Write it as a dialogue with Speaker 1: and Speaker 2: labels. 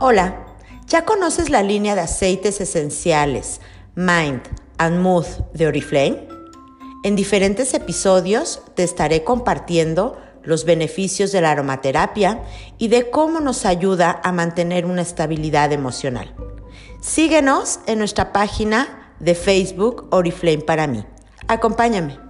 Speaker 1: Hola, ¿ya conoces la línea de aceites esenciales Mind and Mood de Oriflame? En diferentes episodios te estaré compartiendo los beneficios de la aromaterapia y de cómo nos ayuda a mantener una estabilidad emocional. Síguenos en nuestra página de Facebook Oriflame para mí. Acompáñame.